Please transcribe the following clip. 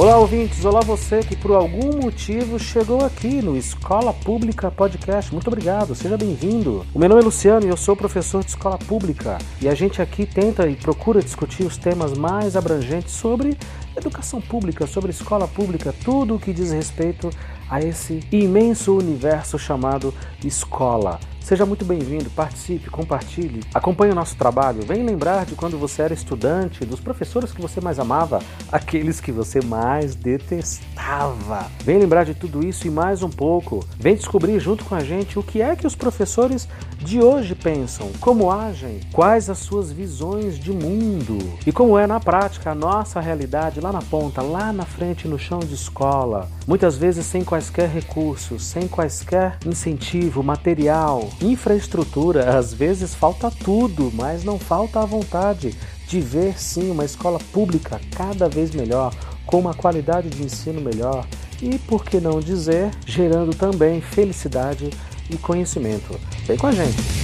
Olá, ouvintes. Olá, você que por algum motivo chegou aqui no Escola Pública Podcast. Muito obrigado, seja bem-vindo. O meu nome é Luciano e eu sou professor de escola pública. E a gente aqui tenta e procura discutir os temas mais abrangentes sobre educação pública, sobre escola pública, tudo o que diz respeito a esse imenso universo chamado escola. Seja muito bem-vindo, participe, compartilhe, acompanhe o nosso trabalho. Vem lembrar de quando você era estudante, dos professores que você mais amava, aqueles que você mais detestava. Vem lembrar de tudo isso e mais um pouco. Vem descobrir junto com a gente o que é que os professores de hoje pensam, como agem, quais as suas visões de mundo e como é na prática a nossa realidade lá na ponta, lá na frente no chão de escola. Muitas vezes sem quaisquer recursos, sem quaisquer incentivo material, infraestrutura, às vezes falta tudo, mas não falta a vontade de ver sim uma escola pública cada vez melhor, com uma qualidade de ensino melhor e, por que não dizer, gerando também felicidade e conhecimento. Vem com a gente!